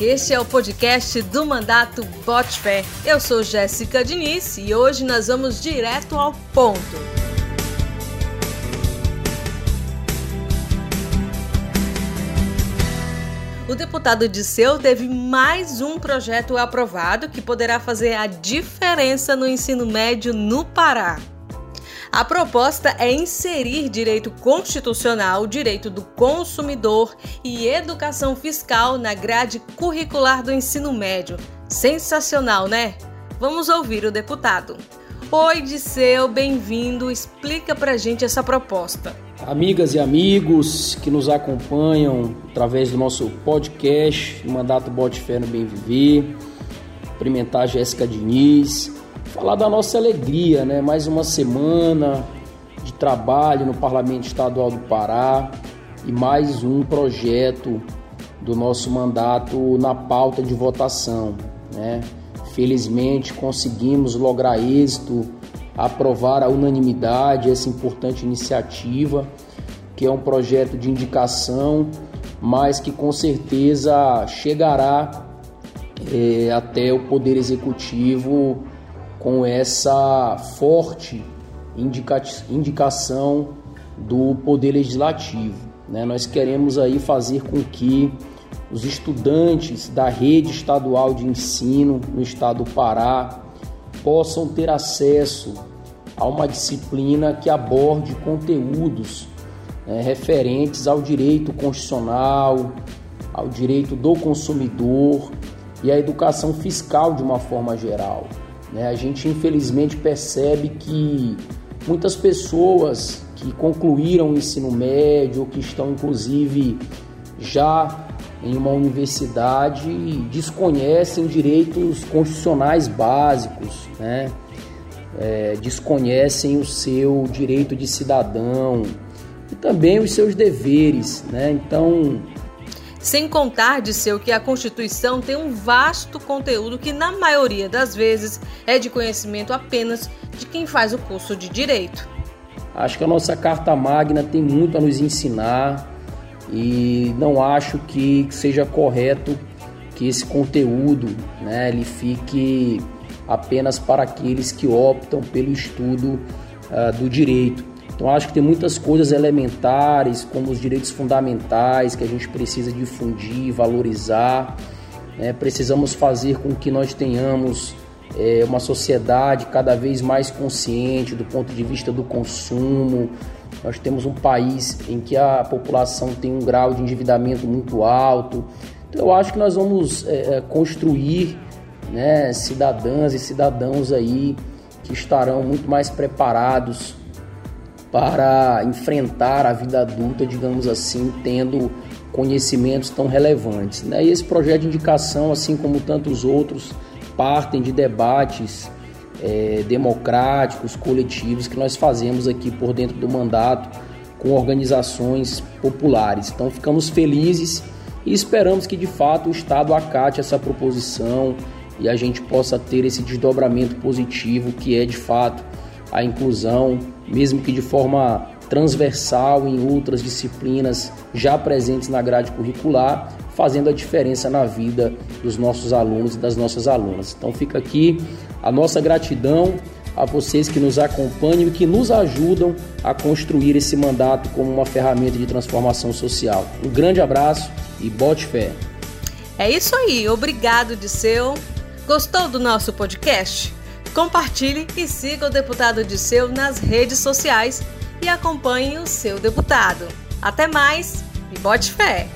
Este é o podcast do Mandato Bote Fé. Eu sou Jéssica Diniz e hoje nós vamos direto ao ponto. O deputado Disseu teve mais um projeto aprovado que poderá fazer a diferença no ensino médio no Pará. A proposta é inserir direito constitucional, direito do consumidor e educação fiscal na grade curricular do ensino médio. Sensacional, né? Vamos ouvir o deputado. Oi, Disseu, bem-vindo. Explica pra gente essa proposta. Amigas e amigos que nos acompanham através do nosso podcast, Mandato Bote Fé no Bem Viver, cumprimentar a Jéssica Diniz, falar da nossa alegria, né? Mais uma semana de trabalho no Parlamento Estadual do Pará e mais um projeto do nosso mandato na pauta de votação, né? Felizmente conseguimos lograr êxito, aprovar a unanimidade essa importante iniciativa, que é um projeto de indicação, mas que com certeza chegará é, até o Poder Executivo com essa forte indica indicação do Poder Legislativo. Né? Nós queremos aí fazer com que os estudantes da rede estadual de ensino no estado do Pará possam ter acesso a uma disciplina que aborde conteúdos né, referentes ao direito constitucional, ao direito do consumidor e à educação fiscal de uma forma geral. Né? A gente infelizmente percebe que muitas pessoas que concluíram o ensino médio, que estão inclusive já em uma universidade, desconhecem direitos constitucionais básicos, né? É, desconhecem o seu direito de cidadão e também os seus deveres, né? Então sem contar de seu que a Constituição tem um vasto conteúdo que, na maioria das vezes, é de conhecimento apenas de quem faz o curso de direito. Acho que a nossa Carta Magna tem muito a nos ensinar e não acho que seja correto que esse conteúdo né, ele fique apenas para aqueles que optam pelo estudo uh, do direito. Então acho que tem muitas coisas elementares, como os direitos fundamentais, que a gente precisa difundir, valorizar. Né? Precisamos fazer com que nós tenhamos é, uma sociedade cada vez mais consciente do ponto de vista do consumo. Nós temos um país em que a população tem um grau de endividamento muito alto. Então eu acho que nós vamos é, é construir né, cidadãs e cidadãos aí que estarão muito mais preparados para enfrentar a vida adulta, digamos assim, tendo conhecimentos tão relevantes. Né? E esse projeto de indicação, assim como tantos outros, partem de debates é, democráticos, coletivos que nós fazemos aqui por dentro do mandato com organizações populares. Então ficamos felizes e esperamos que de fato o Estado acate essa proposição e a gente possa ter esse desdobramento positivo que é de fato a inclusão, mesmo que de forma transversal em outras disciplinas já presentes na grade curricular, fazendo a diferença na vida dos nossos alunos e das nossas alunas. Então fica aqui a nossa gratidão a vocês que nos acompanham e que nos ajudam a construir esse mandato como uma ferramenta de transformação social. Um grande abraço e bote fé. É isso aí, obrigado Disseu. Gostou do nosso podcast? Compartilhe e siga o deputado Disseu nas redes sociais e acompanhe o seu deputado. Até mais e bote fé!